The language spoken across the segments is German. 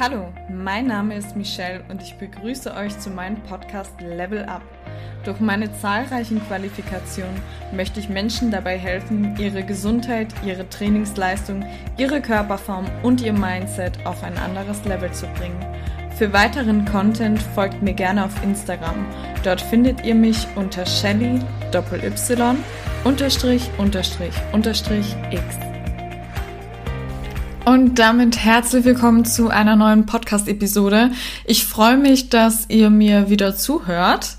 Hallo, mein Name ist Michelle und ich begrüße euch zu meinem Podcast Level Up. Durch meine zahlreichen Qualifikationen möchte ich Menschen dabei helfen, ihre Gesundheit, ihre Trainingsleistung, ihre Körperform und ihr Mindset auf ein anderes Level zu bringen. Für weiteren Content folgt mir gerne auf Instagram. Dort findet ihr mich unter Shelly Doppel Y unterstrich unterstrich unterstrich X. Und damit herzlich willkommen zu einer neuen Podcast-Episode. Ich freue mich, dass ihr mir wieder zuhört.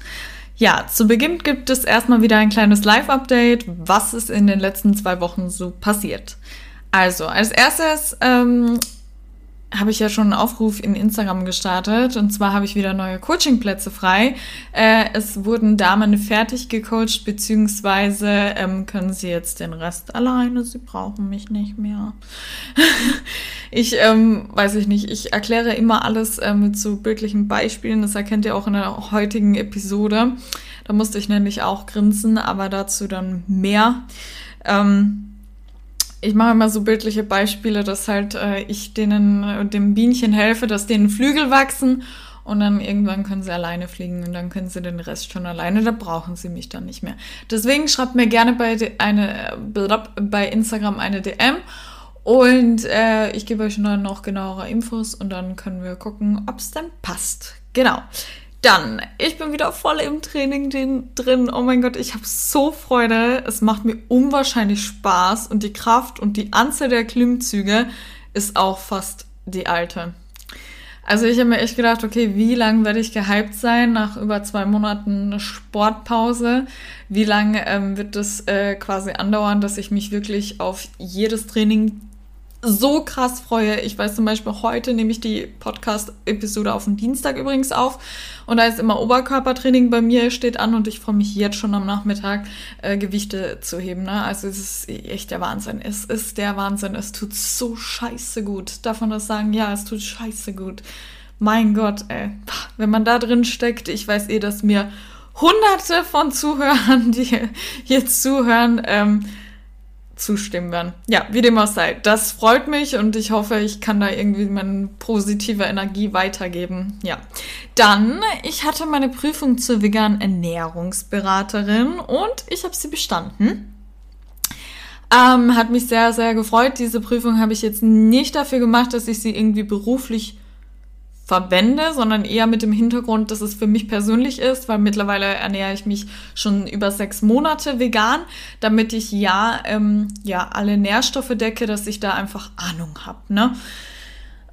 Ja, zu Beginn gibt es erstmal wieder ein kleines Live-Update, was ist in den letzten zwei Wochen so passiert. Also, als erstes ähm, habe ich ja schon einen Aufruf in Instagram gestartet und zwar habe ich wieder neue Coachingplätze frei. Äh, es wurden Damen fertig gecoacht, beziehungsweise ähm, können sie jetzt den Rest alleine, sie brauchen mich nicht mehr. ich ähm, weiß ich nicht, ich erkläre immer alles äh, mit so bildlichen Beispielen, das erkennt ihr auch in der heutigen Episode. Da musste ich nämlich auch grinsen, aber dazu dann mehr. Ähm, ich mache immer so bildliche Beispiele, dass halt äh, ich denen, äh, dem Bienchen helfe, dass denen Flügel wachsen und dann irgendwann können sie alleine fliegen und dann können sie den Rest schon alleine, da brauchen sie mich dann nicht mehr. Deswegen schreibt mir gerne bei, eine, bei Instagram eine DM und äh, ich gebe euch dann noch genauere Infos und dann können wir gucken, ob es dann passt. Genau. Dann, ich bin wieder voll im Training drin. Oh mein Gott, ich habe so Freude. Es macht mir unwahrscheinlich Spaß und die Kraft und die Anzahl der Klimmzüge ist auch fast die alte. Also ich habe mir echt gedacht, okay, wie lange werde ich gehypt sein nach über zwei Monaten Sportpause? Wie lange ähm, wird das äh, quasi andauern, dass ich mich wirklich auf jedes Training so krass freue. Ich weiß zum Beispiel, heute nehme ich die Podcast-Episode auf den Dienstag übrigens auf. Und da ist immer Oberkörpertraining bei mir, steht an und ich freue mich jetzt schon am Nachmittag, äh, Gewichte zu heben. Ne? Also es ist echt der Wahnsinn. Es ist der Wahnsinn. Es tut so scheiße gut. Davon das sagen, ja, es tut scheiße gut. Mein Gott, ey. Wenn man da drin steckt, ich weiß eh, dass mir hunderte von Zuhörern, die jetzt zuhören, ähm, zustimmen werden. Ja, wie dem auch sei. Das freut mich und ich hoffe, ich kann da irgendwie meine positive Energie weitergeben. Ja. Dann, ich hatte meine Prüfung zur veganen Ernährungsberaterin und ich habe sie bestanden. Ähm, hat mich sehr, sehr gefreut. Diese Prüfung habe ich jetzt nicht dafür gemacht, dass ich sie irgendwie beruflich verwende, sondern eher mit dem Hintergrund, dass es für mich persönlich ist, weil mittlerweile ernähre ich mich schon über sechs Monate vegan, damit ich ja, ähm, ja alle Nährstoffe decke, dass ich da einfach Ahnung habe. Ne?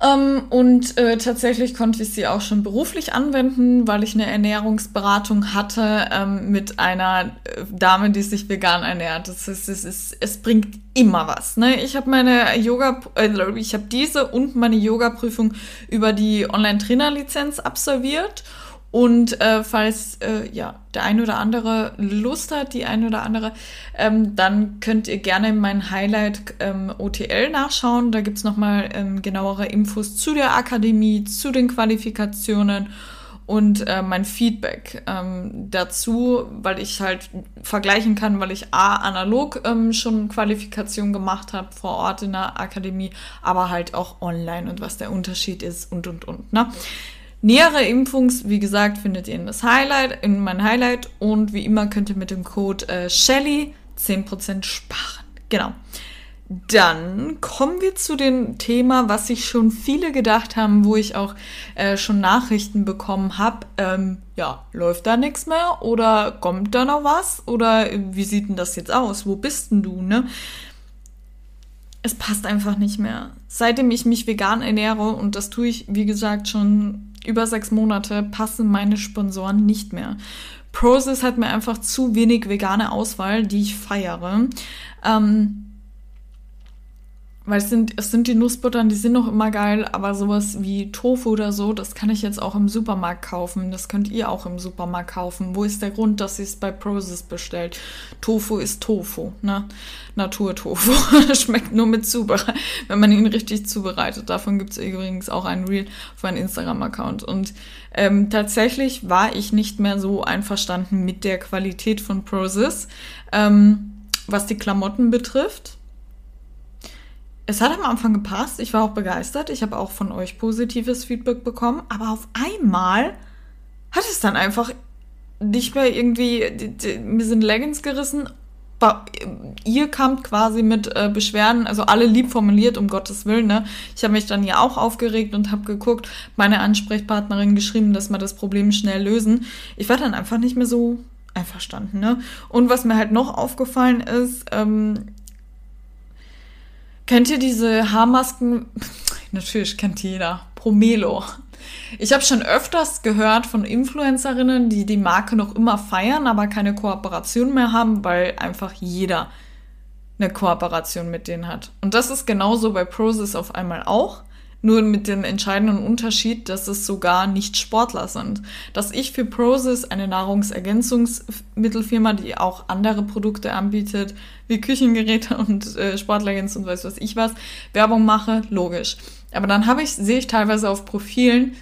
Ähm, und äh, tatsächlich konnte ich sie auch schon beruflich anwenden, weil ich eine Ernährungsberatung hatte ähm, mit einer äh, Dame, die sich vegan ernährt. Das ist, es, ist, es bringt immer was. Ne? Ich habe meine Yoga, äh, ich habe diese und meine Yoga-Prüfung über die Online-Trainer-Lizenz absolviert und äh, falls äh, ja der eine oder andere Lust hat, die eine oder andere, ähm, dann könnt ihr gerne mein Highlight ähm, OTL nachschauen. Da gibt's nochmal ähm, genauere Infos zu der Akademie, zu den Qualifikationen und äh, mein Feedback ähm, dazu, weil ich halt vergleichen kann, weil ich A, analog ähm, schon Qualifikation gemacht habe vor Ort in der Akademie, aber halt auch online und was der Unterschied ist und und und. Ne? Nähere Impfungs, wie gesagt, findet ihr in das Highlight, in mein Highlight und wie immer könnt ihr mit dem Code äh, Shelly 10% sparen. Genau. Dann kommen wir zu dem Thema, was sich schon viele gedacht haben, wo ich auch äh, schon Nachrichten bekommen habe. Ähm, ja, läuft da nichts mehr oder kommt da noch was oder äh, wie sieht denn das jetzt aus? Wo bist denn du, ne? Es passt einfach nicht mehr. Seitdem ich mich vegan ernähre und das tue ich, wie gesagt, schon über sechs Monate passen meine Sponsoren nicht mehr. Prozess hat mir einfach zu wenig vegane Auswahl, die ich feiere. Ähm, weil es sind, es sind die Nussbuttern, die sind noch immer geil, aber sowas wie Tofu oder so, das kann ich jetzt auch im Supermarkt kaufen. Das könnt ihr auch im Supermarkt kaufen. Wo ist der Grund, dass ihr es bei Prozess bestellt? Tofu ist Tofu, ne? Naturtofu. Schmeckt nur mit Zubereitung, wenn man ihn richtig zubereitet. Davon gibt es übrigens auch ein Reel auf meinem Instagram-Account. Und ähm, tatsächlich war ich nicht mehr so einverstanden mit der Qualität von Prozess, ähm, was die Klamotten betrifft es hat am Anfang gepasst. Ich war auch begeistert. Ich habe auch von euch positives Feedback bekommen. Aber auf einmal hat es dann einfach nicht mehr irgendwie, mir sind Leggings gerissen. Ihr kamt quasi mit äh, Beschwerden, also alle lieb formuliert, um Gottes Willen. Ne? Ich habe mich dann ja auch aufgeregt und habe geguckt, meine Ansprechpartnerin geschrieben, dass wir das Problem schnell lösen. Ich war dann einfach nicht mehr so einverstanden. Ne? Und was mir halt noch aufgefallen ist, ähm, Kennt ihr diese Haarmasken? Natürlich kennt jeder. Promelo. Ich habe schon öfters gehört von Influencerinnen, die die Marke noch immer feiern, aber keine Kooperation mehr haben, weil einfach jeder eine Kooperation mit denen hat. Und das ist genauso bei Prozess auf einmal auch. Nur mit dem entscheidenden Unterschied, dass es sogar nicht Sportler sind. Dass ich für Prozis, eine Nahrungsergänzungsmittelfirma, die auch andere Produkte anbietet, wie Küchengeräte und äh, Sportlergens und weiß was ich was, Werbung mache, logisch. Aber dann habe ich, sehe ich teilweise auf Profilen,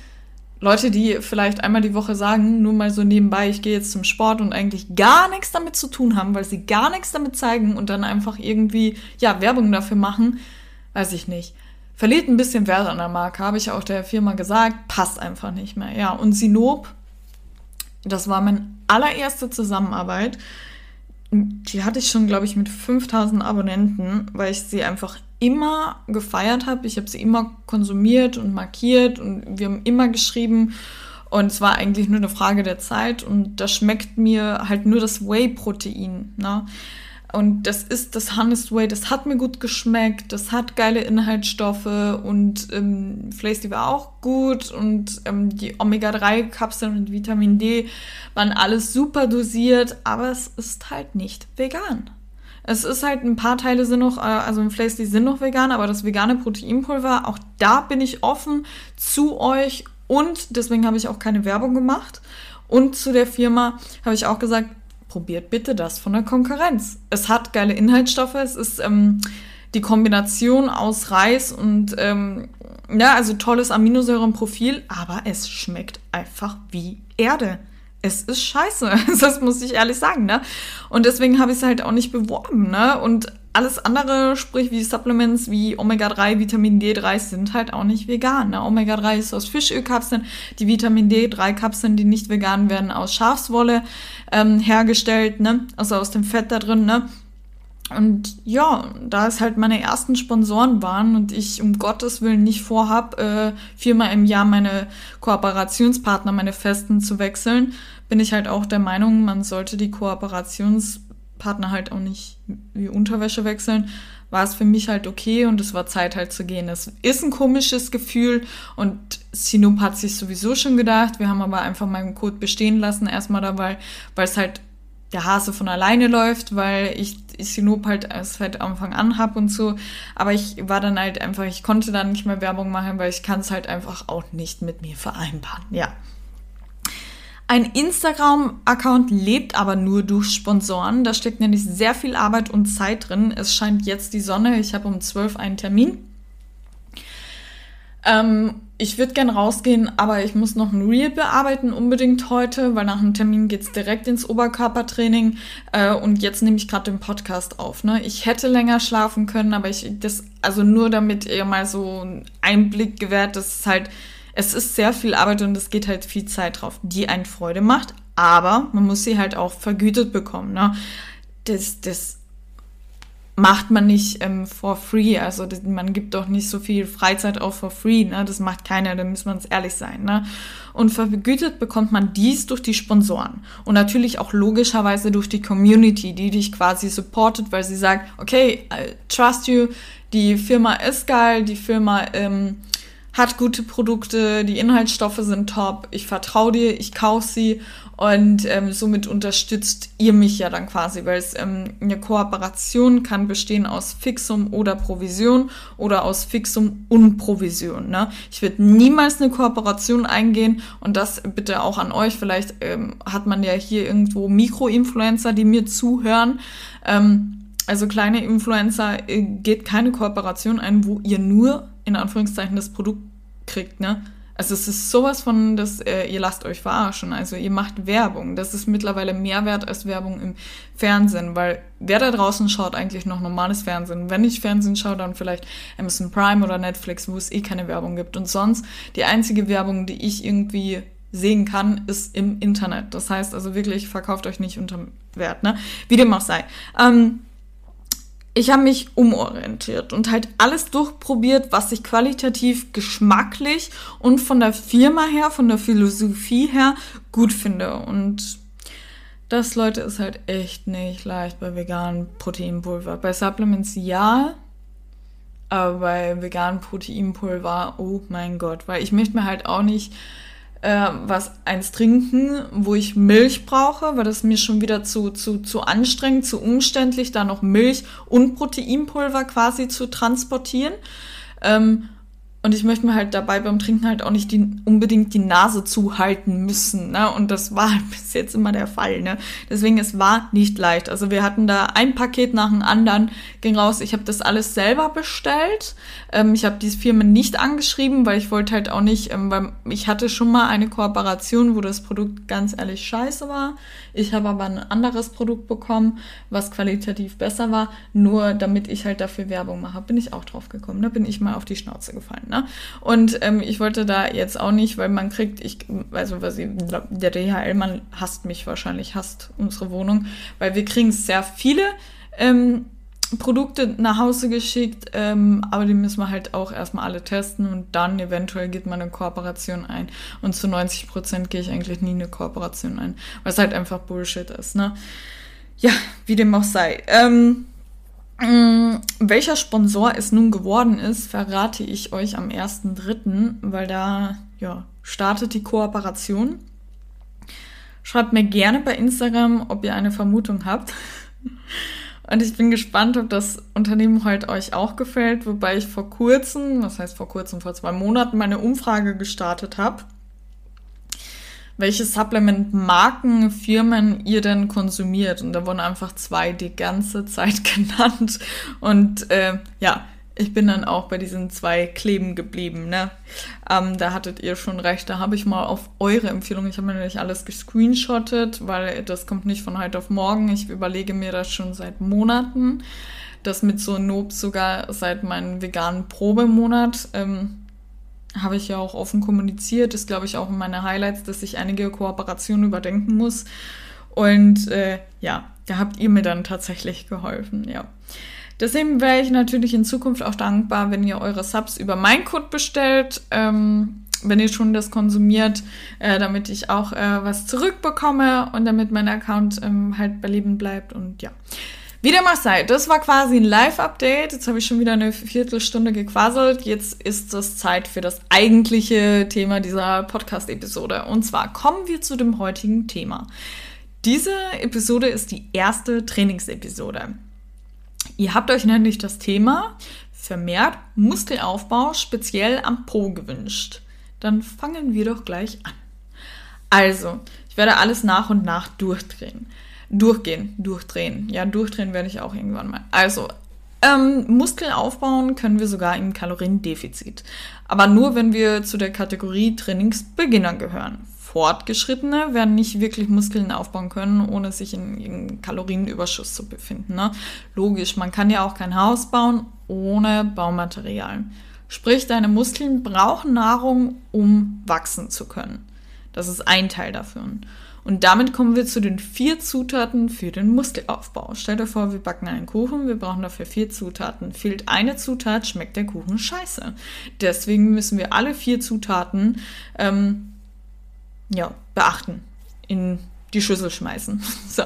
Leute, die vielleicht einmal die Woche sagen, nur mal so nebenbei, ich gehe jetzt zum Sport und eigentlich gar nichts damit zu tun haben, weil sie gar nichts damit zeigen und dann einfach irgendwie, ja, Werbung dafür machen, weiß ich nicht verliert ein bisschen Wert an der Marke, habe ich auch der Firma gesagt, passt einfach nicht mehr. Ja, und Sinob, das war meine allererste Zusammenarbeit. Die hatte ich schon, glaube ich, mit 5000 Abonnenten, weil ich sie einfach immer gefeiert habe. Ich habe sie immer konsumiert und markiert und wir haben immer geschrieben. Und es war eigentlich nur eine Frage der Zeit. Und da schmeckt mir halt nur das Whey-Protein. Ne? Und das ist das Honest Way, das hat mir gut geschmeckt, das hat geile Inhaltsstoffe. Und ähm, Flazy war auch gut. Und ähm, die Omega-3-Kapseln und Vitamin D waren alles super dosiert, aber es ist halt nicht vegan. Es ist halt, ein paar Teile sind noch, äh, also im Flazy sind noch vegan, aber das vegane Proteinpulver, auch da bin ich offen zu euch. Und deswegen habe ich auch keine Werbung gemacht. Und zu der Firma habe ich auch gesagt, probiert bitte das von der Konkurrenz. Es hat geile Inhaltsstoffe, es ist ähm, die Kombination aus Reis und ähm, ja, also tolles Aminosäurenprofil, aber es schmeckt einfach wie Erde. Es ist scheiße, das muss ich ehrlich sagen, ne? Und deswegen habe ich es halt auch nicht beworben, ne? Und alles andere, sprich wie Supplements wie Omega-3, Vitamin D3 sind halt auch nicht vegan. Ne? Omega-3 ist aus Fischölkapseln, die Vitamin D3-Kapseln, die nicht vegan werden, aus Schafswolle ähm, hergestellt, ne? also aus dem Fett da drin. Ne? Und ja, da es halt meine ersten Sponsoren waren und ich um Gottes Willen nicht vorhab, äh, viermal im Jahr meine Kooperationspartner, meine Festen zu wechseln, bin ich halt auch der Meinung, man sollte die Kooperationspartner Partner halt auch nicht wie Unterwäsche wechseln, war es für mich halt okay und es war Zeit halt zu gehen. Das ist ein komisches Gefühl und Sinop hat sich sowieso schon gedacht. Wir haben aber einfach meinen Code bestehen lassen erstmal dabei, weil es halt der Hase von alleine läuft, weil ich Sinop halt seit Anfang an hab und so. Aber ich war dann halt einfach, ich konnte dann nicht mehr Werbung machen, weil ich kann es halt einfach auch nicht mit mir vereinbaren. Ja. Ein Instagram-Account lebt aber nur durch Sponsoren. Da steckt nämlich sehr viel Arbeit und Zeit drin. Es scheint jetzt die Sonne. Ich habe um 12 einen Termin. Ähm, ich würde gern rausgehen, aber ich muss noch ein Reel bearbeiten unbedingt heute, weil nach dem Termin geht's direkt ins Oberkörpertraining. Äh, und jetzt nehme ich gerade den Podcast auf. Ne? Ich hätte länger schlafen können, aber ich das, also nur damit ihr mal so einen Einblick gewährt, dass es halt es ist sehr viel Arbeit und es geht halt viel Zeit drauf, die einen Freude macht, aber man muss sie halt auch vergütet bekommen. Ne? Das, das macht man nicht ähm, for free. Also das, man gibt doch nicht so viel Freizeit auch for free. Ne? Das macht keiner, da muss man uns ehrlich sein. Ne? Und vergütet bekommt man dies durch die Sponsoren. Und natürlich auch logischerweise durch die Community, die dich quasi supportet, weil sie sagt, okay, I trust you, die Firma ist geil, die Firma ähm, hat gute Produkte, die Inhaltsstoffe sind top, ich vertraue dir, ich kaufe sie und ähm, somit unterstützt ihr mich ja dann quasi, weil es ähm, eine Kooperation kann bestehen aus Fixum oder Provision oder aus Fixum und Provision. Ne? Ich würde niemals eine Kooperation eingehen und das bitte auch an euch. Vielleicht ähm, hat man ja hier irgendwo Mikroinfluencer, die mir zuhören. Ähm, also kleine Influencer äh, geht keine Kooperation ein, wo ihr nur in Anführungszeichen das Produkt kriegt, ne? Also es ist sowas von, dass äh, ihr lasst euch verarschen. Also ihr macht Werbung. Das ist mittlerweile mehr wert als Werbung im Fernsehen, weil wer da draußen schaut eigentlich noch normales Fernsehen? Wenn ich Fernsehen schaue, dann vielleicht Amazon Prime oder Netflix, wo es eh keine Werbung gibt. Und sonst die einzige Werbung, die ich irgendwie sehen kann, ist im Internet. Das heißt also wirklich, verkauft euch nicht unter Wert, ne? Wie dem auch sei. Ähm, ich habe mich umorientiert und halt alles durchprobiert, was ich qualitativ, geschmacklich und von der Firma her, von der Philosophie her gut finde. Und das, Leute, ist halt echt nicht leicht bei veganen Proteinpulver. Bei Supplements ja, aber bei veganen Proteinpulver, oh mein Gott, weil ich möchte mir halt auch nicht äh, was eins trinken, wo ich Milch brauche, weil das mir schon wieder zu, zu, zu anstrengend, zu umständlich, da noch Milch und Proteinpulver quasi zu transportieren. Ähm, und ich möchte mir halt dabei beim Trinken halt auch nicht die, unbedingt die Nase zuhalten müssen. Ne? Und das war bis jetzt immer der Fall. Ne? Deswegen, es war nicht leicht. Also wir hatten da ein Paket nach dem anderen, ging raus. Ich habe das alles selber bestellt. Ähm, ich habe diese Firma nicht angeschrieben, weil ich wollte halt auch nicht, ähm, weil ich hatte schon mal eine Kooperation, wo das Produkt ganz ehrlich scheiße war. Ich habe aber ein anderes Produkt bekommen, was qualitativ besser war. Nur damit ich halt dafür Werbung mache, bin ich auch drauf gekommen. Da bin ich mal auf die Schnauze gefallen. Ne? Und ähm, ich wollte da jetzt auch nicht, weil man kriegt, ich, also was ich, der DHL-Mann hasst mich wahrscheinlich, hasst unsere Wohnung, weil wir kriegen sehr viele ähm, Produkte nach Hause geschickt, ähm, aber die müssen wir halt auch erstmal alle testen und dann eventuell geht man eine Kooperation ein. Und zu 90 Prozent gehe ich eigentlich nie eine Kooperation ein, weil es halt einfach Bullshit ist, ne? Ja, wie dem auch sei. Ähm, mh, welcher Sponsor es nun geworden ist, verrate ich euch am 1.3., weil da, ja, startet die Kooperation. Schreibt mir gerne bei Instagram, ob ihr eine Vermutung habt. Und ich bin gespannt, ob das Unternehmen heute euch auch gefällt, wobei ich vor kurzem, was heißt vor kurzem, vor zwei Monaten, meine Umfrage gestartet habe, welche Supplement-Marken, Firmen ihr denn konsumiert. Und da wurden einfach zwei die ganze Zeit genannt. Und äh, ja, ich bin dann auch bei diesen zwei kleben geblieben. Ne? Ähm, da hattet ihr schon recht. Da habe ich mal auf eure Empfehlung, ich habe mir nämlich alles gescreenshottet, weil das kommt nicht von heute auf morgen. Ich überlege mir das schon seit Monaten. Das mit so Nob sogar seit meinem veganen Probemonat. Ähm, habe ich ja auch offen kommuniziert. Ist, glaube ich, auch in meine Highlights, dass ich einige Kooperationen überdenken muss. Und äh, ja, da habt ihr mir dann tatsächlich geholfen, ja. Deswegen wäre ich natürlich in Zukunft auch dankbar, wenn ihr eure Subs über meinen Code bestellt, ähm, wenn ihr schon das konsumiert, äh, damit ich auch äh, was zurückbekomme und damit mein Account ähm, halt bei Leben bleibt und ja. Wie dem auch sei, das war quasi ein Live-Update. Jetzt habe ich schon wieder eine Viertelstunde gequasselt. Jetzt ist es Zeit für das eigentliche Thema dieser Podcast-Episode. Und zwar kommen wir zu dem heutigen Thema. Diese Episode ist die erste Trainingsepisode. Ihr habt euch nämlich das Thema vermehrt Muskelaufbau speziell am Po gewünscht. Dann fangen wir doch gleich an. Also, ich werde alles nach und nach durchdrehen. Durchgehen, durchdrehen. Ja, durchdrehen werde ich auch irgendwann mal. Also, ähm, Muskeln aufbauen können wir sogar im Kaloriendefizit. Aber nur, wenn wir zu der Kategorie Trainingsbeginner gehören. Fortgeschrittene werden nicht wirklich Muskeln aufbauen können, ohne sich in, in Kalorienüberschuss zu befinden. Ne? Logisch, man kann ja auch kein Haus bauen ohne Baumaterial. Sprich, deine Muskeln brauchen Nahrung, um wachsen zu können. Das ist ein Teil davon. Und damit kommen wir zu den vier Zutaten für den Muskelaufbau. Stell dir vor, wir backen einen Kuchen, wir brauchen dafür vier Zutaten. Fehlt eine Zutat, schmeckt der Kuchen scheiße. Deswegen müssen wir alle vier Zutaten ähm, ja, beachten, in die Schüssel schmeißen. so.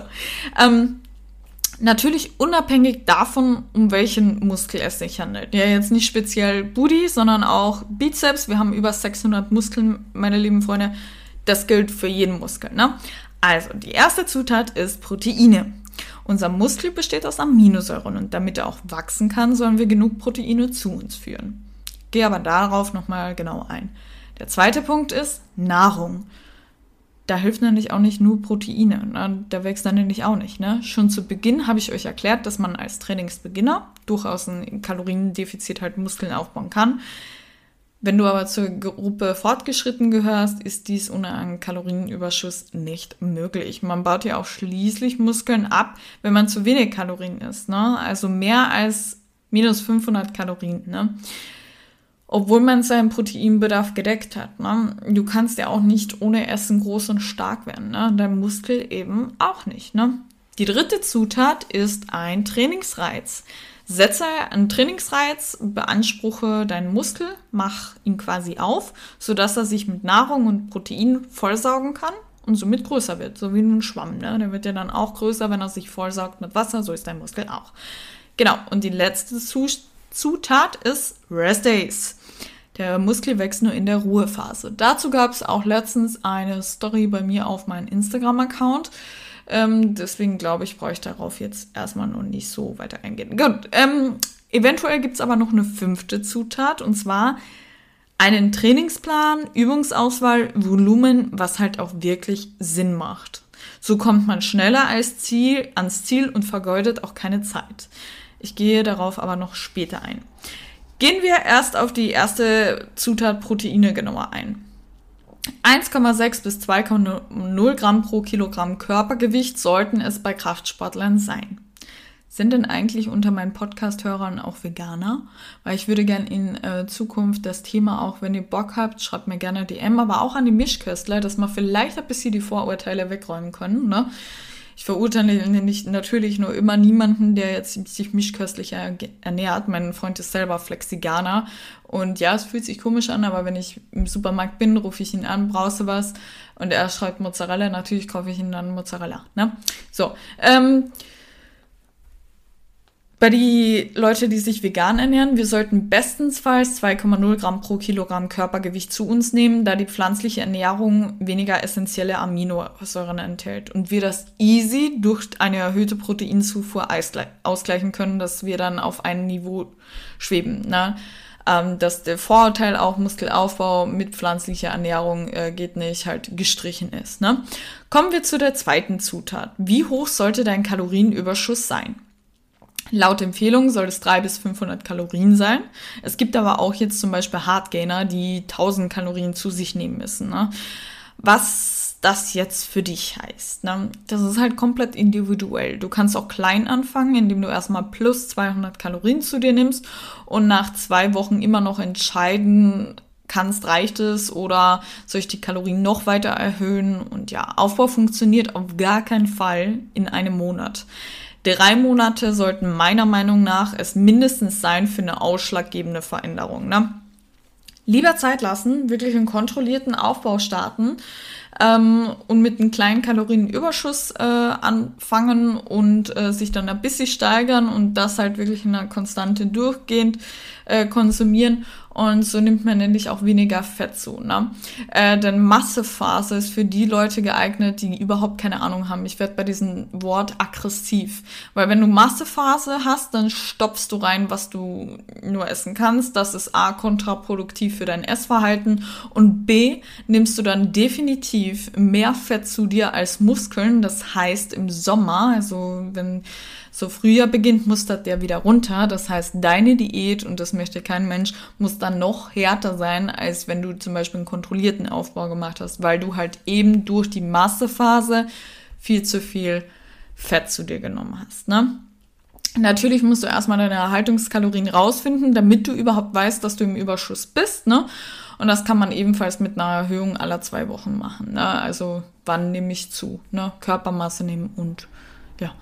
Ähm, natürlich unabhängig davon, um welchen Muskel es sich handelt. Ja, jetzt nicht speziell Booty, sondern auch Bizeps. Wir haben über 600 Muskeln, meine lieben Freunde. Das gilt für jeden Muskel. Ne? Also, die erste Zutat ist Proteine. Unser Muskel besteht aus Aminosäuren und damit er auch wachsen kann, sollen wir genug Proteine zu uns führen. Gehe aber darauf nochmal genau ein. Der zweite Punkt ist Nahrung da hilft nämlich auch nicht nur Proteine. Ne? Da wächst dann nämlich auch nicht. Ne? Schon zu Beginn habe ich euch erklärt, dass man als Trainingsbeginner durchaus ein Kaloriendefizit halt Muskeln aufbauen kann. Wenn du aber zur Gruppe fortgeschritten gehörst, ist dies ohne einen Kalorienüberschuss nicht möglich. Man baut ja auch schließlich Muskeln ab, wenn man zu wenig Kalorien isst. Ne? Also mehr als minus 500 Kalorien. Ne? Obwohl man seinen Proteinbedarf gedeckt hat. Ne? Du kannst ja auch nicht ohne Essen groß und stark werden. Ne? Dein Muskel eben auch nicht. Ne? Die dritte Zutat ist ein Trainingsreiz. Setze einen Trainingsreiz, beanspruche deinen Muskel, mach ihn quasi auf, sodass er sich mit Nahrung und Protein vollsaugen kann und somit größer wird, so wie ein Schwamm. Ne? Der wird ja dann auch größer, wenn er sich vollsaugt mit Wasser, so ist dein Muskel auch. Genau, und die letzte Zutat ist Rest Days. Der Muskel wächst nur in der Ruhephase. Dazu gab es auch letztens eine Story bei mir auf meinem Instagram-Account. Ähm, deswegen glaube ich, brauche ich darauf jetzt erstmal noch nicht so weiter eingehen. Gut, ähm, eventuell gibt es aber noch eine fünfte Zutat und zwar einen Trainingsplan, Übungsauswahl, Volumen, was halt auch wirklich Sinn macht. So kommt man schneller als Ziel, ans Ziel und vergeudet auch keine Zeit. Ich gehe darauf aber noch später ein. Gehen wir erst auf die erste Zutat Proteine genauer ein. 1,6 bis 2,0 Gramm pro Kilogramm Körpergewicht sollten es bei Kraftsportlern sein. Sind denn eigentlich unter meinen Podcast-Hörern auch Veganer? Weil ich würde gerne in äh, Zukunft das Thema auch, wenn ihr Bock habt, schreibt mir gerne DM, aber auch an die Mischköstler, dass wir vielleicht ein bisschen die Vorurteile wegräumen können. Ne? Ich verurteile nicht, natürlich nur immer niemanden, der jetzt sich mischköstlich ernährt. Mein Freund ist selber Flexiganer und ja, es fühlt sich komisch an, aber wenn ich im Supermarkt bin, rufe ich ihn an, brauchst du was? Und er schreibt Mozzarella, natürlich kaufe ich ihn dann Mozzarella. Ne? So, ähm, bei die Leute, die sich vegan ernähren, wir sollten bestensfalls 2,0 Gramm pro Kilogramm Körpergewicht zu uns nehmen, da die pflanzliche Ernährung weniger essentielle Aminosäuren enthält und wir das easy durch eine erhöhte Proteinzufuhr ausgleichen können, dass wir dann auf ein Niveau schweben. Ne? Ähm, dass der Vorurteil auch Muskelaufbau mit pflanzlicher Ernährung äh, geht nicht, halt gestrichen ist. Ne? Kommen wir zu der zweiten Zutat. Wie hoch sollte dein Kalorienüberschuss sein? Laut Empfehlung soll es 300 bis 500 Kalorien sein. Es gibt aber auch jetzt zum Beispiel Hardgainer, die 1000 Kalorien zu sich nehmen müssen. Ne? Was das jetzt für dich heißt. Ne? Das ist halt komplett individuell. Du kannst auch klein anfangen, indem du erstmal plus 200 Kalorien zu dir nimmst und nach zwei Wochen immer noch entscheiden kannst, reicht es oder soll ich die Kalorien noch weiter erhöhen? Und ja, Aufbau funktioniert auf gar keinen Fall in einem Monat. Drei Monate sollten meiner Meinung nach es mindestens sein für eine ausschlaggebende Veränderung. Ne? Lieber Zeit lassen, wirklich einen kontrollierten Aufbau starten ähm, und mit einem kleinen Kalorienüberschuss äh, anfangen und äh, sich dann ein bisschen steigern und das halt wirklich in einer Konstante durchgehend äh, konsumieren und so nimmt man nämlich auch weniger Fett zu. Ne? Äh, denn Massephase ist für die Leute geeignet, die überhaupt keine Ahnung haben. Ich werde bei diesem Wort aggressiv, weil wenn du Massephase hast, dann stopfst du rein, was du nur essen kannst. Das ist A kontraproduktiv für dein Essverhalten und B nimmst du dann definitiv mehr Fett zu dir als Muskeln. Das heißt im Sommer, also wenn so Frühjahr beginnt, mustert der wieder runter. Das heißt, deine Diät, und das möchte kein Mensch, muss dann noch härter sein, als wenn du zum Beispiel einen kontrollierten Aufbau gemacht hast, weil du halt eben durch die Massephase viel zu viel Fett zu dir genommen hast. Ne? Natürlich musst du erstmal deine Erhaltungskalorien rausfinden, damit du überhaupt weißt, dass du im Überschuss bist. Ne? Und das kann man ebenfalls mit einer Erhöhung aller zwei Wochen machen. Ne? Also wann nehme ich zu? Ne? Körpermasse nehmen und ja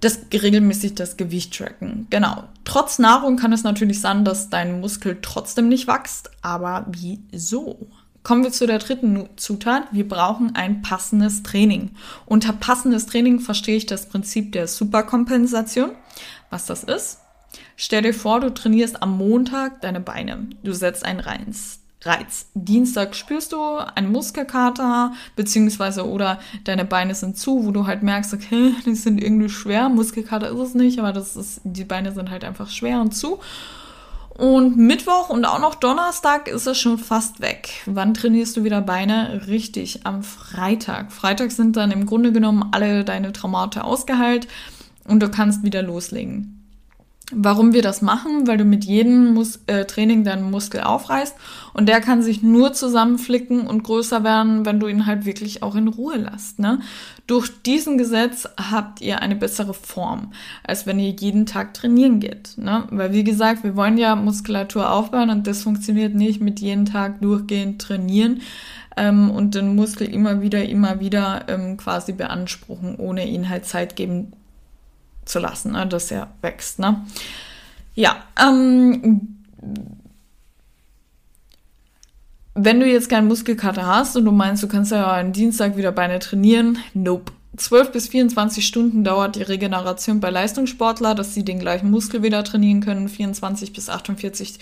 das regelmäßig das Gewicht tracken. Genau. Trotz Nahrung kann es natürlich sein, dass dein Muskel trotzdem nicht wächst, aber wieso? Kommen wir zu der dritten Zutat. Wir brauchen ein passendes Training. Unter passendes Training verstehe ich das Prinzip der Superkompensation. Was das ist? Stell dir vor, du trainierst am Montag deine Beine. Du setzt ein Reiz. Reiz. Dienstag spürst du einen Muskelkater, beziehungsweise oder deine Beine sind zu, wo du halt merkst, okay, die sind irgendwie schwer. Muskelkater ist es nicht, aber das ist, die Beine sind halt einfach schwer und zu. Und Mittwoch und auch noch Donnerstag ist es schon fast weg. Wann trainierst du wieder Beine? Richtig, am Freitag. Freitag sind dann im Grunde genommen alle deine Traumate ausgeheilt und du kannst wieder loslegen. Warum wir das machen? Weil du mit jedem Mus äh, Training deinen Muskel aufreißt und der kann sich nur zusammenflicken und größer werden, wenn du ihn halt wirklich auch in Ruhe lässt. Ne? Durch diesen Gesetz habt ihr eine bessere Form, als wenn ihr jeden Tag trainieren geht. Ne? Weil wie gesagt, wir wollen ja Muskulatur aufbauen und das funktioniert nicht mit jeden Tag durchgehend trainieren ähm, und den Muskel immer wieder, immer wieder ähm, quasi beanspruchen, ohne ihn halt Zeit geben zu lassen, ne, dass er wächst. Ne? Ja, ähm, wenn du jetzt keinen Muskelkater hast und du meinst, du kannst ja am Dienstag wieder Beine trainieren, nope. 12 bis 24 Stunden dauert die Regeneration bei Leistungssportler, dass sie den gleichen Muskel wieder trainieren können. 24 bis 48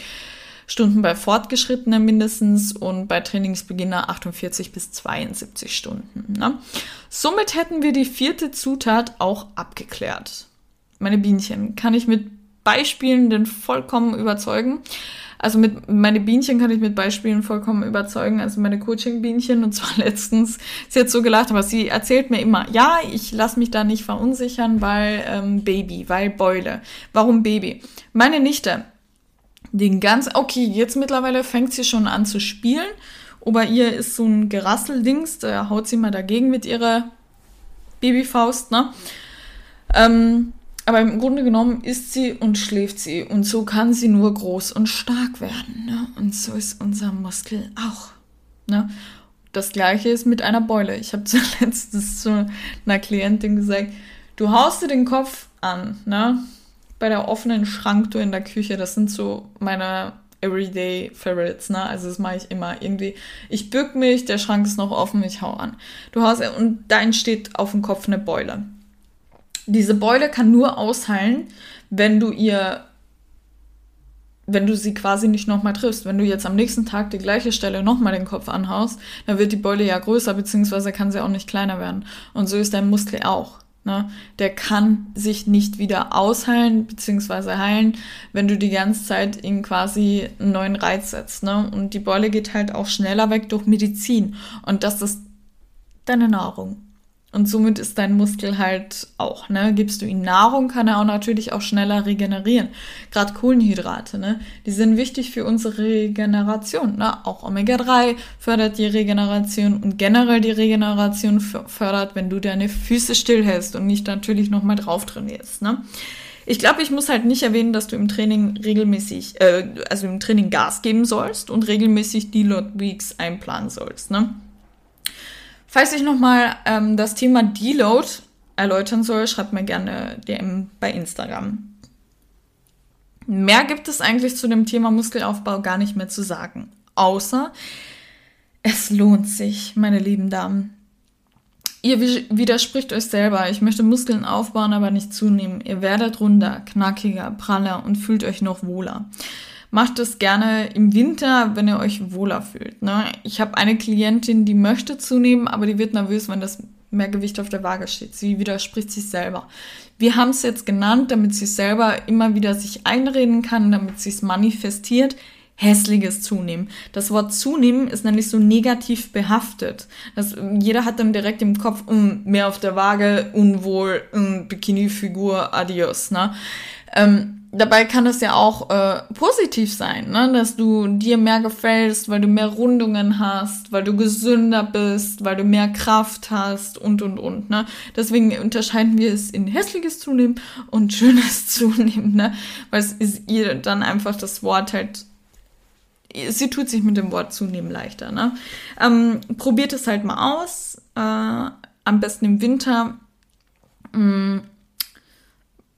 Stunden bei Fortgeschrittenen mindestens und bei Trainingsbeginner 48 bis 72 Stunden. Ne? Somit hätten wir die vierte Zutat auch abgeklärt meine Bienchen kann ich mit Beispielen denn vollkommen überzeugen. Also mit meine Bienchen kann ich mit Beispielen vollkommen überzeugen. Also meine Coaching-Bienchen und zwar letztens, sie hat so gelacht, aber sie erzählt mir immer, ja, ich lasse mich da nicht verunsichern, weil ähm, Baby, weil Beule. Warum Baby? Meine Nichte, den ganz, okay, jetzt mittlerweile fängt sie schon an zu spielen. Ober ihr ist so ein Gerasseldings, da haut sie mal dagegen mit ihrer Babyfaust, ne? Ähm, aber im Grunde genommen isst sie und schläft sie. Und so kann sie nur groß und stark werden. Ne? Und so ist unser Muskel auch. Ne? Das gleiche ist mit einer Beule. Ich habe zuletzt zu einer Klientin gesagt, du haust dir den Kopf an, ne? Bei der offenen Schranktür in der Küche. Das sind so meine Everyday Favorites, ne? Also das mache ich immer irgendwie. Ich bück mich, der Schrank ist noch offen, ich hau an. Du haust und da entsteht auf dem Kopf eine Beule. Diese Beule kann nur ausheilen, wenn du ihr, wenn du sie quasi nicht nochmal triffst. Wenn du jetzt am nächsten Tag die gleiche Stelle nochmal den Kopf anhaust, dann wird die Beule ja größer, beziehungsweise kann sie auch nicht kleiner werden. Und so ist dein Muskel auch. Ne? Der kann sich nicht wieder ausheilen, beziehungsweise heilen, wenn du die ganze Zeit ihm quasi einen neuen Reiz setzt. Ne? Und die Beule geht halt auch schneller weg durch Medizin. Und das ist deine Nahrung. Und somit ist dein Muskel halt auch, ne? Gibst du ihm Nahrung, kann er auch natürlich auch schneller regenerieren. Gerade Kohlenhydrate, ne? Die sind wichtig für unsere Regeneration, ne? Auch Omega-3 fördert die Regeneration und generell die Regeneration fördert, wenn du deine Füße stillhältst und nicht natürlich nochmal drauf trainierst, ne? Ich glaube, ich muss halt nicht erwähnen, dass du im Training regelmäßig, äh, also im Training Gas geben sollst und regelmäßig die Lot Weeks einplanen sollst, ne? Falls ich nochmal ähm, das Thema Deload erläutern soll, schreibt mir gerne DM bei Instagram. Mehr gibt es eigentlich zu dem Thema Muskelaufbau gar nicht mehr zu sagen. Außer, es lohnt sich, meine lieben Damen. Ihr widerspricht euch selber. Ich möchte Muskeln aufbauen, aber nicht zunehmen. Ihr werdet runder, knackiger, praller und fühlt euch noch wohler macht es gerne im Winter, wenn ihr euch wohler fühlt. Ne? Ich habe eine Klientin, die möchte zunehmen, aber die wird nervös, wenn das mehr Gewicht auf der Waage steht. Sie widerspricht sich selber. Wir haben es jetzt genannt, damit sie selber immer wieder sich einreden kann, damit sie es manifestiert. Hässliches Zunehmen. Das Wort zunehmen ist nämlich so negativ behaftet. Das, jeder hat dann direkt im Kopf, um, mehr auf der Waage, unwohl, um, Bikini-Figur, adios. Ne? Ähm, dabei kann es ja auch äh, positiv sein, ne? dass du dir mehr gefällst, weil du mehr Rundungen hast, weil du gesünder bist, weil du mehr Kraft hast und und und. Ne? Deswegen unterscheiden wir es in hässliches Zunehmen und schönes Zunehmen, ne? weil es ist ihr dann einfach das Wort halt sie tut sich mit dem Wort zunehmen leichter. Ne? Ähm, probiert es halt mal aus. Äh, am besten im Winter. Mm,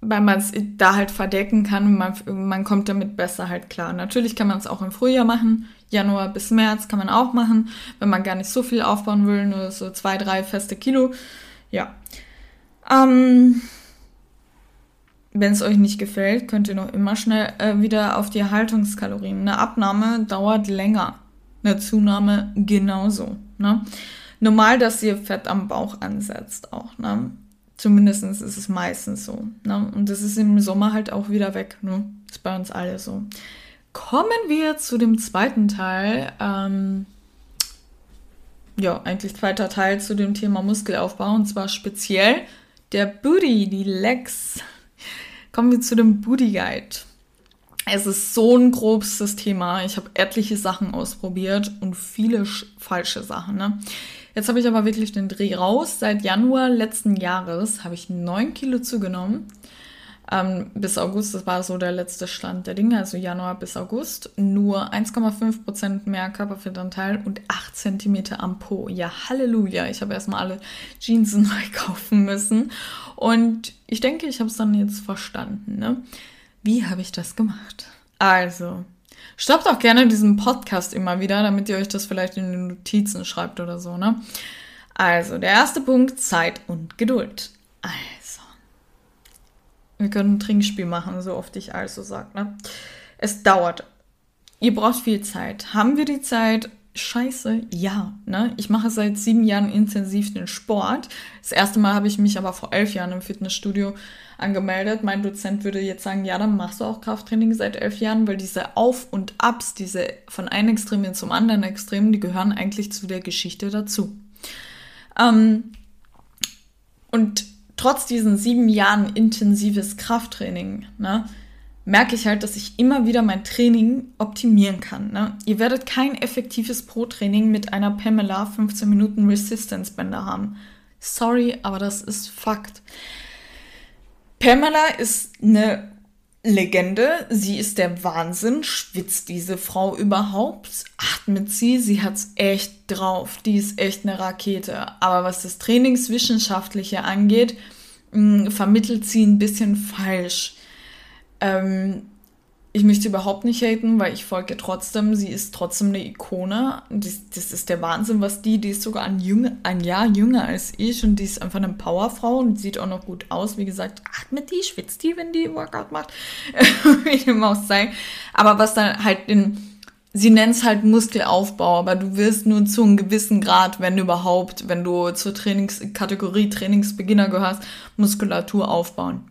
weil man es da halt verdecken kann, man, man kommt damit besser halt klar. Natürlich kann man es auch im Frühjahr machen, Januar bis März kann man auch machen, wenn man gar nicht so viel aufbauen will, nur so zwei, drei feste Kilo. Ja. Ähm, wenn es euch nicht gefällt, könnt ihr noch immer schnell äh, wieder auf die Erhaltungskalorien. Eine Abnahme dauert länger, eine Zunahme genauso. Ne? Normal, dass ihr Fett am Bauch ansetzt auch. Ne? Zumindest ist es meistens so. Ne? Und das ist im Sommer halt auch wieder weg. Ne? Ist bei uns alle so. Kommen wir zu dem zweiten Teil. Ähm, ja, eigentlich zweiter Teil zu dem Thema Muskelaufbau. Und zwar speziell der Booty, die Legs. kommen wir zu dem Booty Guide. Es ist so ein grobstes Thema. Ich habe etliche Sachen ausprobiert und viele falsche Sachen. Ne? Jetzt habe ich aber wirklich den Dreh raus. Seit Januar letzten Jahres habe ich 9 Kilo zugenommen. Ähm, bis August, das war so der letzte Stand der Dinge, also Januar bis August. Nur 1,5% mehr Körperfettanteil und 8 cm am Po. Ja, Halleluja. Ich habe erstmal alle Jeans neu kaufen müssen. Und ich denke, ich habe es dann jetzt verstanden. Ne? Wie habe ich das gemacht? Also, stoppt auch gerne diesen Podcast immer wieder, damit ihr euch das vielleicht in den Notizen schreibt oder so, ne? Also, der erste Punkt, Zeit und Geduld. Also, wir können ein Trinkspiel machen, so oft ich also sage, ne? Es dauert. Ihr braucht viel Zeit. Haben wir die Zeit? Scheiße, ja. Ne? Ich mache seit sieben Jahren intensiv den Sport. Das erste Mal habe ich mich aber vor elf Jahren im Fitnessstudio angemeldet. Mein Dozent würde jetzt sagen, ja, dann machst du auch Krafttraining seit elf Jahren, weil diese Auf- und Abs, diese von einem Extrem zum anderen Extrem, die gehören eigentlich zu der Geschichte dazu. Ähm, und trotz diesen sieben Jahren intensives Krafttraining, ne, merke ich halt, dass ich immer wieder mein Training optimieren kann. Ne? Ihr werdet kein effektives Pro-Training mit einer Pamela 15 Minuten Resistance Bänder haben. Sorry, aber das ist Fakt. Pamela ist eine Legende. Sie ist der Wahnsinn. Schwitzt diese Frau überhaupt? Atmet sie? Sie hat's echt drauf. Die ist echt eine Rakete. Aber was das Trainingswissenschaftliche angeht, mm, vermittelt sie ein bisschen falsch. Ähm, ich möchte überhaupt nicht haten, weil ich folge trotzdem. Sie ist trotzdem eine Ikone. Das, das ist der Wahnsinn, was die, die ist sogar ein, Jünger, ein Jahr jünger als ich und die ist einfach eine Powerfrau und sieht auch noch gut aus. Wie gesagt, atmet die, schwitzt die, wenn die Workout macht. Wie dem auch sei. Aber was dann halt in, sie nennt es halt Muskelaufbau, aber du wirst nur zu einem gewissen Grad, wenn überhaupt, wenn du zur Trainingskategorie Trainingsbeginner gehörst, Muskulatur aufbauen.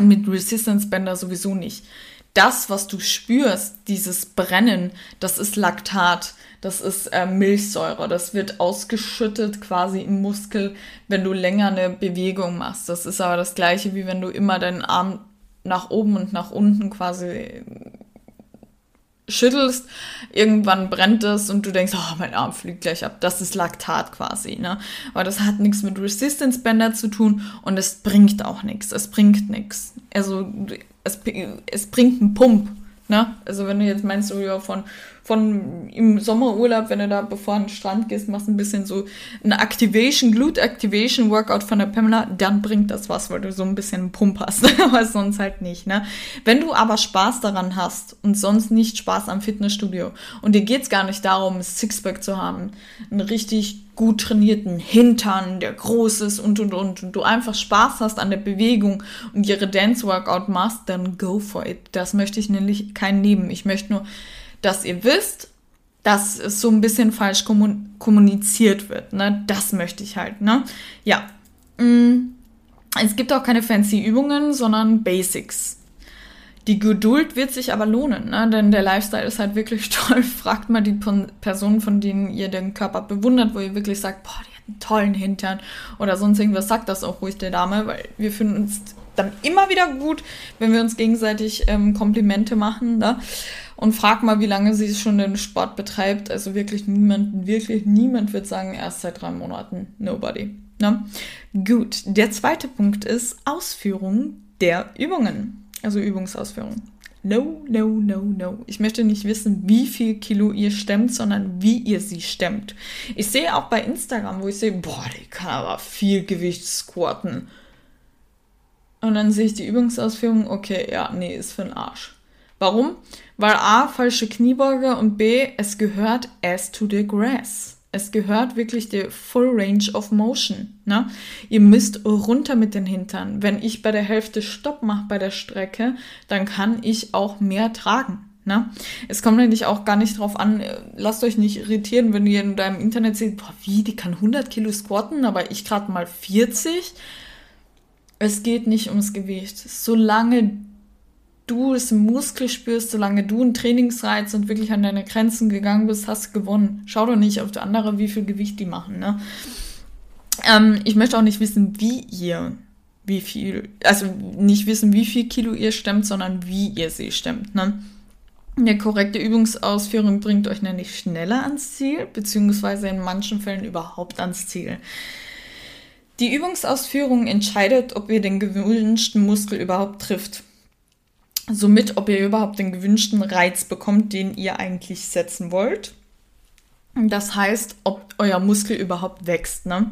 Mit Resistance Bänder sowieso nicht das, was du spürst, dieses Brennen, das ist Laktat, das ist äh, Milchsäure, das wird ausgeschüttet quasi im Muskel, wenn du länger eine Bewegung machst. Das ist aber das gleiche, wie wenn du immer deinen Arm nach oben und nach unten quasi schüttelst, irgendwann brennt es und du denkst, oh, mein Arm fliegt gleich ab. Das ist Laktat quasi, ne? Aber das hat nichts mit Resistance Bänder zu tun und es bringt auch nichts. Es bringt nichts. Also es, es bringt einen Pump. Ne? Also wenn du jetzt meinst, so ja, von, von im Sommerurlaub, wenn du da bevor an den Strand gehst, machst ein bisschen so ein Activation, Glute Activation Workout von der Pamela, dann bringt das was, weil du so ein bisschen einen Pump hast, aber sonst halt nicht. Ne? Wenn du aber Spaß daran hast und sonst nicht Spaß am Fitnessstudio und dir geht's gar nicht darum, ein Sixpack zu haben, ein richtig gut trainierten Hintern, der groß ist und und und und du einfach Spaß hast an der Bewegung und ihre Dance Workout machst, dann go for it. Das möchte ich nämlich kein nehmen. Ich möchte nur, dass ihr wisst, dass es so ein bisschen falsch kommuniziert wird. Ne? Das möchte ich halt. Ne? Ja. Mm. Es gibt auch keine fancy Übungen, sondern Basics. Die Geduld wird sich aber lohnen, ne? denn der Lifestyle ist halt wirklich toll. Fragt mal die Personen, von denen ihr den Körper bewundert, wo ihr wirklich sagt, boah, die hat einen tollen Hintern oder sonst irgendwas, sagt das auch ruhig der Dame, weil wir finden uns dann immer wieder gut, wenn wir uns gegenseitig ähm, Komplimente machen. Ne? Und frag mal, wie lange sie schon den Sport betreibt. Also wirklich niemand, wirklich niemand wird sagen, erst seit drei Monaten. Nobody. Ne? Gut, der zweite Punkt ist Ausführung der Übungen also Übungsausführung. No, no, no, no. Ich möchte nicht wissen, wie viel Kilo ihr stemmt, sondern wie ihr sie stemmt. Ich sehe auch bei Instagram, wo ich sehe, boah, die kann aber viel Gewicht squatten. Und dann sehe ich die Übungsausführung, okay, ja, nee, ist für den Arsch. Warum? Weil A, falsche Kniebeuge und B, es gehört as to the grass. Es gehört wirklich die Full Range of Motion. Ne? Ihr müsst runter mit den Hintern. Wenn ich bei der Hälfte Stopp mache bei der Strecke, dann kann ich auch mehr tragen. Ne? Es kommt nämlich auch gar nicht drauf an, äh, lasst euch nicht irritieren, wenn ihr in deinem Internet seht, boah, wie, die kann 100 Kilo squatten, aber ich gerade mal 40. Es geht nicht ums Gewicht. Solange du es im Muskel spürst, solange du einen Trainingsreiz und wirklich an deine Grenzen gegangen bist, hast du gewonnen. Schau doch nicht auf die andere, wie viel Gewicht die machen. Ne? Ähm, ich möchte auch nicht wissen, wie ihr wie viel, also nicht wissen, wie viel Kilo ihr stemmt, sondern wie ihr sie stemmt. Ne? Eine korrekte Übungsausführung bringt euch nämlich schneller ans Ziel, beziehungsweise in manchen Fällen überhaupt ans Ziel. Die Übungsausführung entscheidet, ob ihr den gewünschten Muskel überhaupt trifft. Somit, ob ihr überhaupt den gewünschten Reiz bekommt, den ihr eigentlich setzen wollt. Das heißt, ob euer Muskel überhaupt wächst. Ne?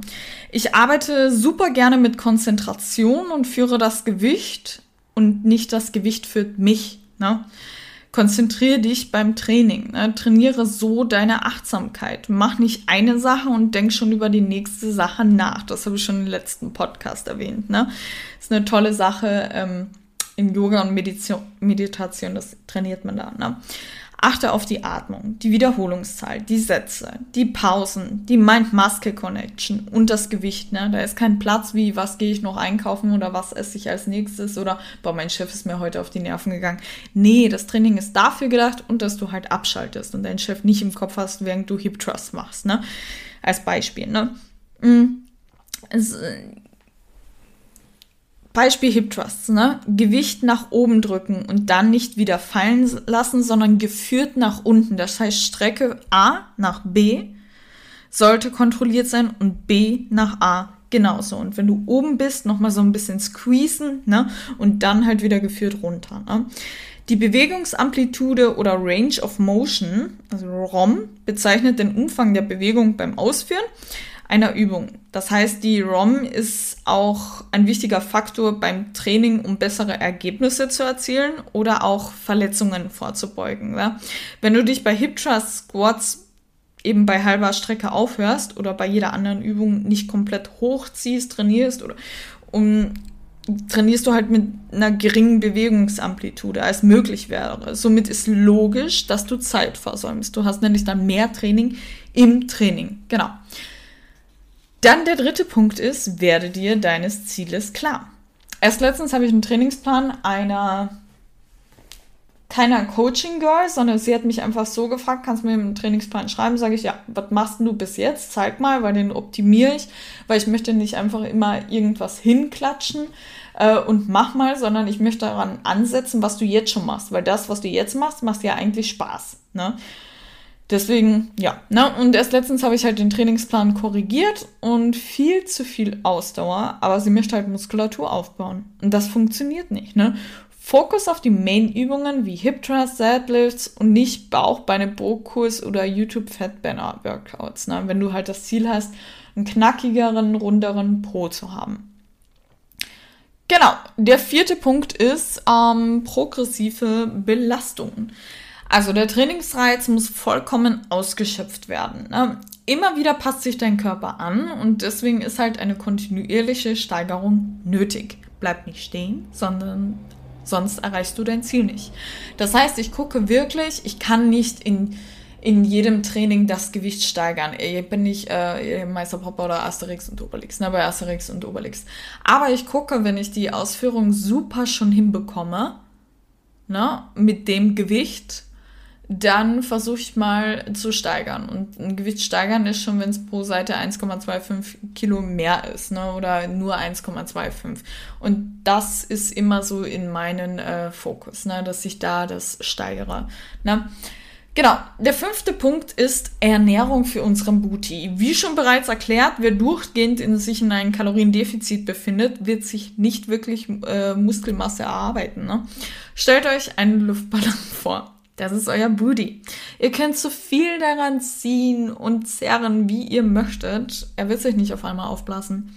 Ich arbeite super gerne mit Konzentration und führe das Gewicht und nicht das Gewicht führt mich. Ne? Konzentriere dich beim Training. Ne? Trainiere so deine Achtsamkeit. Mach nicht eine Sache und denk schon über die nächste Sache nach. Das habe ich schon im letzten Podcast erwähnt. Ne? ist eine tolle Sache ähm, in Yoga und Meditation, Meditation. Das trainiert man da. Ne? Achte auf die Atmung, die Wiederholungszahl, die Sätze, die Pausen, die Mind-Muscle-Connection und das Gewicht. Ne? Da ist kein Platz wie, was gehe ich noch einkaufen oder was esse ich als nächstes oder, boah, mein Chef ist mir heute auf die Nerven gegangen. Nee, das Training ist dafür gedacht und dass du halt abschaltest und deinen Chef nicht im Kopf hast, während du Hip Trust machst. Ne? Als Beispiel. Ne? Mm. Es, Beispiel Hip Thrusts, ne? Gewicht nach oben drücken und dann nicht wieder fallen lassen, sondern geführt nach unten. Das heißt, Strecke A nach B sollte kontrolliert sein und B nach A genauso. Und wenn du oben bist, nochmal so ein bisschen squeezen, ne? Und dann halt wieder geführt runter, ne? Die Bewegungsamplitude oder Range of Motion, also ROM, bezeichnet den Umfang der Bewegung beim Ausführen einer Übung. Das heißt, die ROM ist auch ein wichtiger Faktor beim Training, um bessere Ergebnisse zu erzielen oder auch Verletzungen vorzubeugen. Ja? Wenn du dich bei Hip Thrust Squats eben bei halber Strecke aufhörst oder bei jeder anderen Übung nicht komplett hochziehst, trainierst oder um trainierst du halt mit einer geringen Bewegungsamplitude, als möglich wäre. Somit ist logisch, dass du Zeit versäumst. Du hast nämlich dann mehr Training im Training. Genau. Dann der dritte Punkt ist, werde dir deines Zieles klar. Erst letztens habe ich einen Trainingsplan einer keiner Coaching Girl, sondern sie hat mich einfach so gefragt, kannst du mir einen Trainingsplan schreiben? Sage ich, ja, was machst du bis jetzt? Zeig mal, weil den optimiere ich, weil ich möchte nicht einfach immer irgendwas hinklatschen äh, und mach mal, sondern ich möchte daran ansetzen, was du jetzt schon machst, weil das, was du jetzt machst, macht ja eigentlich Spaß. Ne? Deswegen, ja. Ne? Und erst letztens habe ich halt den Trainingsplan korrigiert und viel zu viel Ausdauer, aber sie möchte halt Muskulatur aufbauen. Und das funktioniert nicht. Ne? Fokus auf die Main-Übungen wie Hip Thrust, Deadlifts und nicht Bauch, Beine, Brotkurs oder YouTube Fat Banner Workouts. Ne? Wenn du halt das Ziel hast, einen knackigeren, runderen Po zu haben. Genau, der vierte Punkt ist ähm, progressive Belastungen. Also der Trainingsreiz muss vollkommen ausgeschöpft werden. Ne? Immer wieder passt sich dein Körper an und deswegen ist halt eine kontinuierliche Steigerung nötig. Bleib nicht stehen, sondern sonst erreichst du dein Ziel nicht. Das heißt, ich gucke wirklich, ich kann nicht in, in jedem Training das Gewicht steigern. Ich bin nicht äh, Meister Popper oder Asterix und Obelix, ne, bei Asterix und Obelix. Aber ich gucke, wenn ich die Ausführung super schon hinbekomme, ne, mit dem Gewicht, dann versuche ich mal zu steigern. Und ein Gewicht steigern ist schon, wenn es pro Seite 1,25 Kilo mehr ist, ne? Oder nur 1,25. Und das ist immer so in meinen äh, Fokus, ne? Dass ich da das steigere. Ne? Genau, der fünfte Punkt ist Ernährung für unseren Booty. Wie schon bereits erklärt, wer durchgehend in sich in einem Kaloriendefizit befindet, wird sich nicht wirklich äh, Muskelmasse erarbeiten. Ne? Stellt euch einen Luftballon vor. Das ist euer Booty. Ihr könnt so viel daran ziehen und zerren, wie ihr möchtet. Er wird sich nicht auf einmal aufblasen.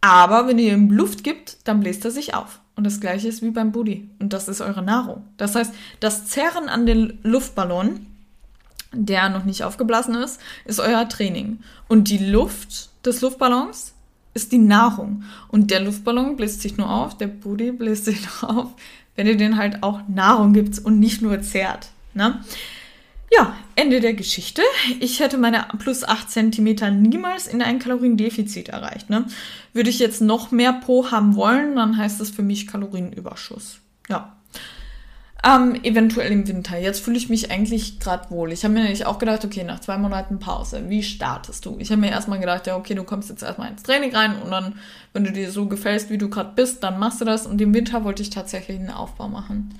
Aber wenn ihr ihm Luft gibt, dann bläst er sich auf. Und das gleiche ist wie beim Booty. Und das ist eure Nahrung. Das heißt, das Zerren an den Luftballon, der noch nicht aufgeblasen ist, ist euer Training. Und die Luft des Luftballons ist die Nahrung. Und der Luftballon bläst sich nur auf, der Booty bläst sich nur auf, wenn ihr den halt auch Nahrung gibt und nicht nur zehrt. Ne? Ja, Ende der Geschichte. Ich hätte meine plus 8 cm niemals in ein Kaloriendefizit erreicht. Ne? Würde ich jetzt noch mehr Po haben wollen, dann heißt das für mich Kalorienüberschuss. Ja. Ähm, eventuell im Winter. Jetzt fühle ich mich eigentlich gerade wohl. Ich habe mir nämlich auch gedacht, okay, nach zwei Monaten Pause, wie startest du? Ich habe mir erstmal gedacht, ja, okay, du kommst jetzt erstmal ins Training rein und dann, wenn du dir so gefällst, wie du gerade bist, dann machst du das. Und im Winter wollte ich tatsächlich einen Aufbau machen.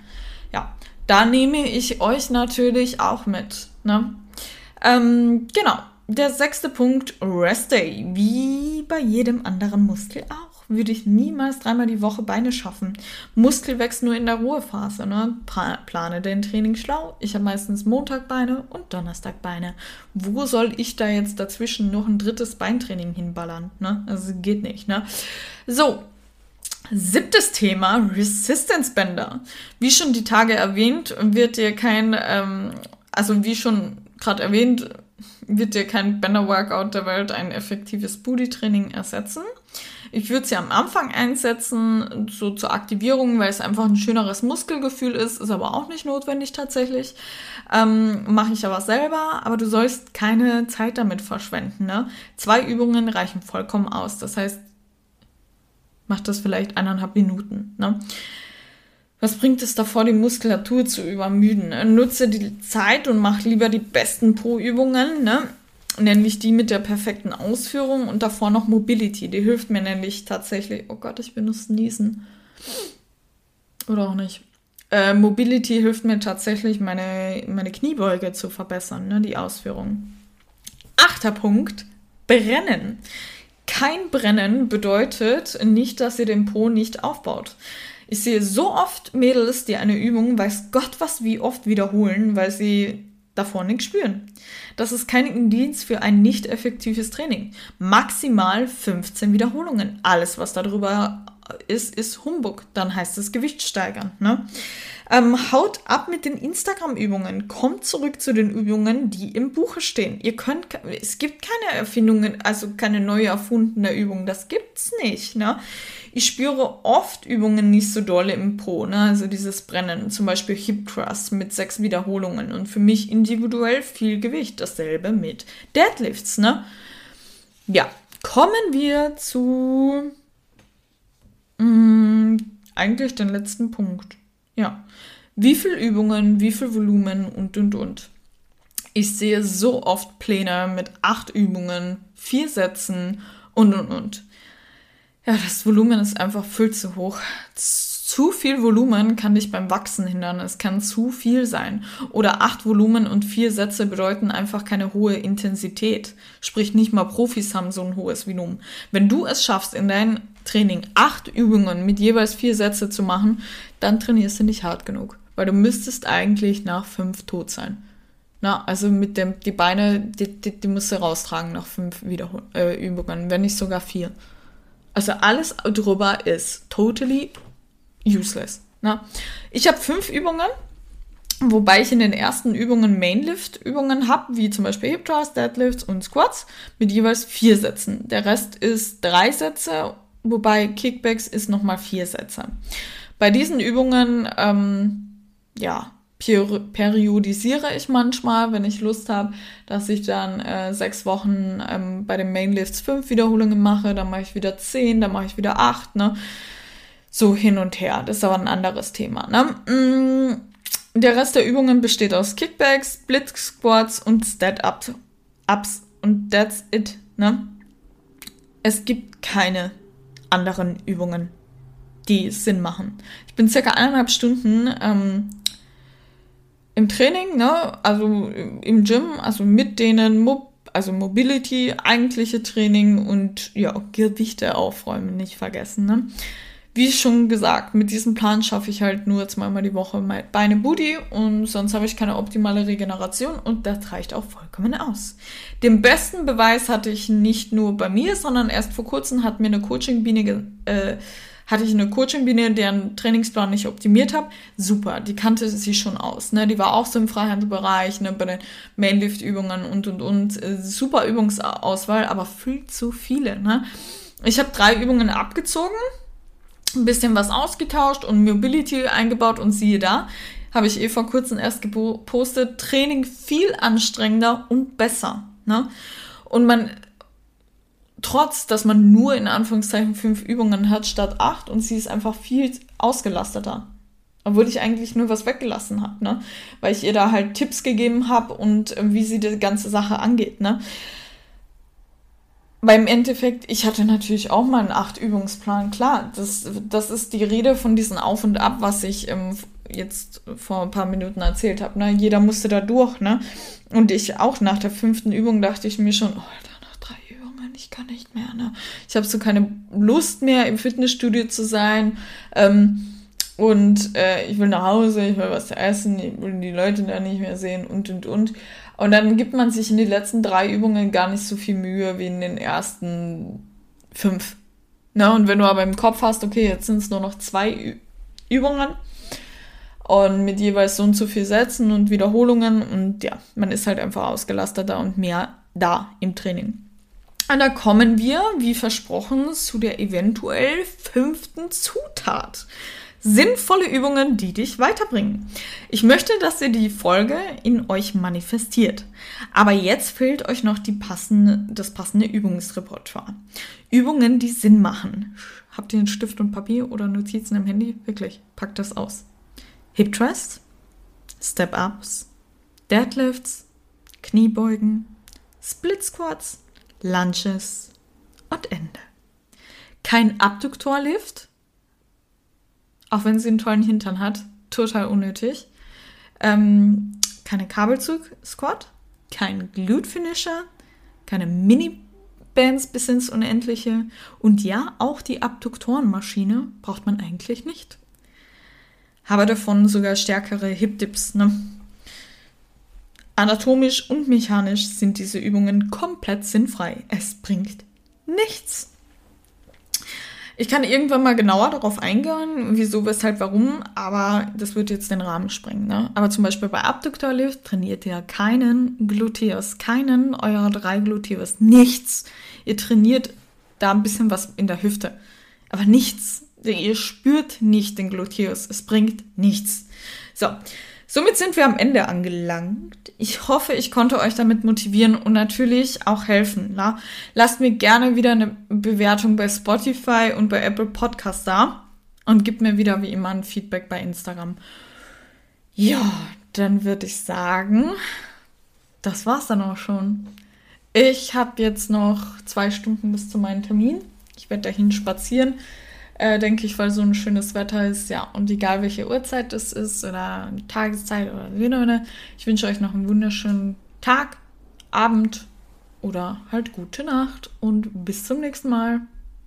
Ja, da nehme ich euch natürlich auch mit. Ne? Ähm, genau. Der sechste Punkt, Rest Day. Wie bei jedem anderen Muskel auch würde ich niemals dreimal die Woche Beine schaffen. Muskel wächst nur in der Ruhephase. Ne? Plane dein Training schlau. Ich habe meistens Montag Beine und Donnerstag Beine. Wo soll ich da jetzt dazwischen noch ein drittes Beintraining hinballern? Ne? Also geht nicht. Ne? So, Siebtes Thema, Resistance Bänder. Wie schon die Tage erwähnt, wird dir kein, ähm, also wie schon gerade erwähnt, wird dir kein Bänder-Workout der Welt ein effektives Booty-Training ersetzen. Ich würde sie am Anfang einsetzen, so zur Aktivierung, weil es einfach ein schöneres Muskelgefühl ist, ist aber auch nicht notwendig tatsächlich. Ähm, Mache ich aber selber, aber du sollst keine Zeit damit verschwenden. Ne? Zwei Übungen reichen vollkommen aus. Das heißt, mach das vielleicht eineinhalb Minuten. Ne? Was bringt es davor, die Muskulatur zu übermüden? Nutze die Zeit und mach lieber die besten Po-Übungen. Ne? Nämlich die mit der perfekten Ausführung und davor noch Mobility. Die hilft mir nämlich tatsächlich. Oh Gott, ich benutze Niesen. Oder auch nicht. Äh, Mobility hilft mir tatsächlich, meine, meine Kniebeuge zu verbessern, ne, die Ausführung. Achter Punkt: Brennen. Kein Brennen bedeutet nicht, dass ihr den Po nicht aufbaut. Ich sehe so oft Mädels, die eine Übung, weiß Gott was wie oft wiederholen, weil sie davor nichts spüren. Das ist kein Indiz für ein nicht effektives Training. Maximal 15 Wiederholungen. Alles, was darüber ist, ist Humbug. Dann heißt es Gewicht steigern. Ne? Ähm, haut ab mit den Instagram-Übungen. Kommt zurück zu den Übungen, die im Buche stehen. Ihr könnt, es gibt keine Erfindungen, also keine neu erfundene Übung. Das gibt's nicht. Ne? Ich spüre oft Übungen nicht so dolle im Po, ne? also dieses Brennen, zum Beispiel Hip Thrust mit sechs Wiederholungen und für mich individuell viel Gewicht. Dasselbe mit Deadlifts. Ne? Ja, kommen wir zu mh, mm, eigentlich den letzten Punkt. Ja, wie viel Übungen, wie viel Volumen und und und. Ich sehe so oft Pläne mit acht Übungen, vier Sätzen und und und. Ja, das Volumen ist einfach viel zu hoch. Zu viel Volumen kann dich beim Wachsen hindern. Es kann zu viel sein. Oder acht Volumen und vier Sätze bedeuten einfach keine hohe Intensität. Sprich, nicht mal Profis haben so ein hohes Volumen. Wenn du es schaffst, in dein Training acht Übungen mit jeweils vier Sätze zu machen, dann trainierst du nicht hart genug. Weil du müsstest eigentlich nach fünf tot sein. Na, also mit dem, die Beine, die, die, die musst du raustragen nach fünf Wiederhol äh, Übungen, wenn nicht sogar vier. Also alles drüber ist totally useless. Ne? Ich habe fünf Übungen, wobei ich in den ersten Übungen Mainlift-Übungen habe, wie zum Beispiel Hip Thrust, Deadlifts und Squats mit jeweils vier Sätzen. Der Rest ist drei Sätze, wobei Kickbacks ist nochmal vier Sätze. Bei diesen Übungen, ähm, ja, periodisiere ich manchmal, wenn ich Lust habe, dass ich dann äh, sechs Wochen ähm, bei den Mainlifts fünf Wiederholungen mache, dann mache ich wieder zehn, dann mache ich wieder acht, ne? So hin und her. Das ist aber ein anderes Thema, ne? Mm, der Rest der Übungen besteht aus Kickbacks, Split Squats und Stand-Ups. Ups und that's it, ne? Es gibt keine anderen Übungen, die Sinn machen. Ich bin circa eineinhalb Stunden ähm, im Training, ne, also im Gym, also mit denen, Mo also Mobility, eigentliche Training und ja, Gewichte aufräumen, nicht vergessen, ne. Wie schon gesagt, mit diesem Plan schaffe ich halt nur zweimal die Woche Beine Booty und sonst habe ich keine optimale Regeneration und das reicht auch vollkommen aus. Den besten Beweis hatte ich nicht nur bei mir, sondern erst vor kurzem hat mir eine Coaching-Biene äh, hatte ich eine Coaching-Biene, deren Trainingsplan ich optimiert habe. Super, die kannte sie schon aus. Ne? Die war auch so im Freihandbereich, ne? bei den Mainlift-Übungen und, und, und. Äh, super Übungsauswahl, aber viel zu viele. Ne? Ich habe drei Übungen abgezogen, ein bisschen was ausgetauscht und Mobility eingebaut und siehe da, habe ich eh vor kurzem erst gepostet, Training viel anstrengender und besser. Ne? Und man trotz, dass man nur in Anführungszeichen fünf Übungen hat statt acht und sie ist einfach viel ausgelasteter. Obwohl ich eigentlich nur was weggelassen habe, ne? Weil ich ihr da halt Tipps gegeben habe und äh, wie sie die ganze Sache angeht, ne? Weil im Endeffekt, ich hatte natürlich auch mal einen Acht-Übungsplan. Klar, das, das ist die Rede von diesem Auf und Ab, was ich ähm, jetzt vor ein paar Minuten erzählt habe. Ne? Jeder musste da durch, ne? Und ich auch nach der fünften Übung dachte ich mir schon, oh, Alter, noch drei Übungen, ich kann nicht mehr, ne? Ich habe so keine Lust mehr, im Fitnessstudio zu sein. Ähm, und äh, ich will nach Hause, ich will was essen, ich will die Leute da nicht mehr sehen und und und. Und dann gibt man sich in die letzten drei Übungen gar nicht so viel Mühe wie in den ersten fünf. Ne? Und wenn du aber im Kopf hast, okay, jetzt sind es nur noch zwei Ü Übungen und mit jeweils so und so viel Sätzen und Wiederholungen und ja, man ist halt einfach ausgelasteter und mehr da im Training. Und da kommen wir, wie versprochen, zu der eventuell fünften Zutat sinnvolle Übungen, die dich weiterbringen. Ich möchte, dass ihr die Folge in euch manifestiert. Aber jetzt fehlt euch noch die passende, das passende Übungsrepertoire. Übungen, die Sinn machen. Habt ihr einen Stift und Papier oder Notizen im Handy? Wirklich, packt das aus. Hip Thrust, Step Ups, Deadlifts, Kniebeugen, Split Squats, Lunges und Ende. Kein Abduktorlift, auch wenn sie einen tollen Hintern hat, total unnötig. Ähm, keine Kabelzug-Squat, kein Glute-Finisher, keine Mini-Bands bis ins Unendliche. Und ja, auch die Abduktorenmaschine braucht man eigentlich nicht. Habe davon sogar stärkere Hip-Dips. Ne? Anatomisch und mechanisch sind diese Übungen komplett sinnfrei. Es bringt nichts. Ich kann irgendwann mal genauer darauf eingehen, wieso, weshalb, warum, aber das wird jetzt den Rahmen sprengen. Ne? Aber zum Beispiel bei Abduktorlift trainiert ihr keinen Gluteus, keinen eurer drei Gluteus, nichts. Ihr trainiert da ein bisschen was in der Hüfte, aber nichts. Ihr spürt nicht den Gluteus, es bringt nichts. So, Somit sind wir am Ende angelangt. Ich hoffe, ich konnte euch damit motivieren und natürlich auch helfen. Na? Lasst mir gerne wieder eine Bewertung bei Spotify und bei Apple Podcast da und gebt mir wieder wie immer ein Feedback bei Instagram. Ja, dann würde ich sagen, das war's dann auch schon. Ich habe jetzt noch zwei Stunden bis zu meinem Termin. Ich werde dahin spazieren äh, denke ich, weil so ein schönes Wetter ist. Ja, und egal welche Uhrzeit es ist oder Tageszeit oder wie auch ich wünsche euch noch einen wunderschönen Tag, Abend oder halt gute Nacht und bis zum nächsten Mal.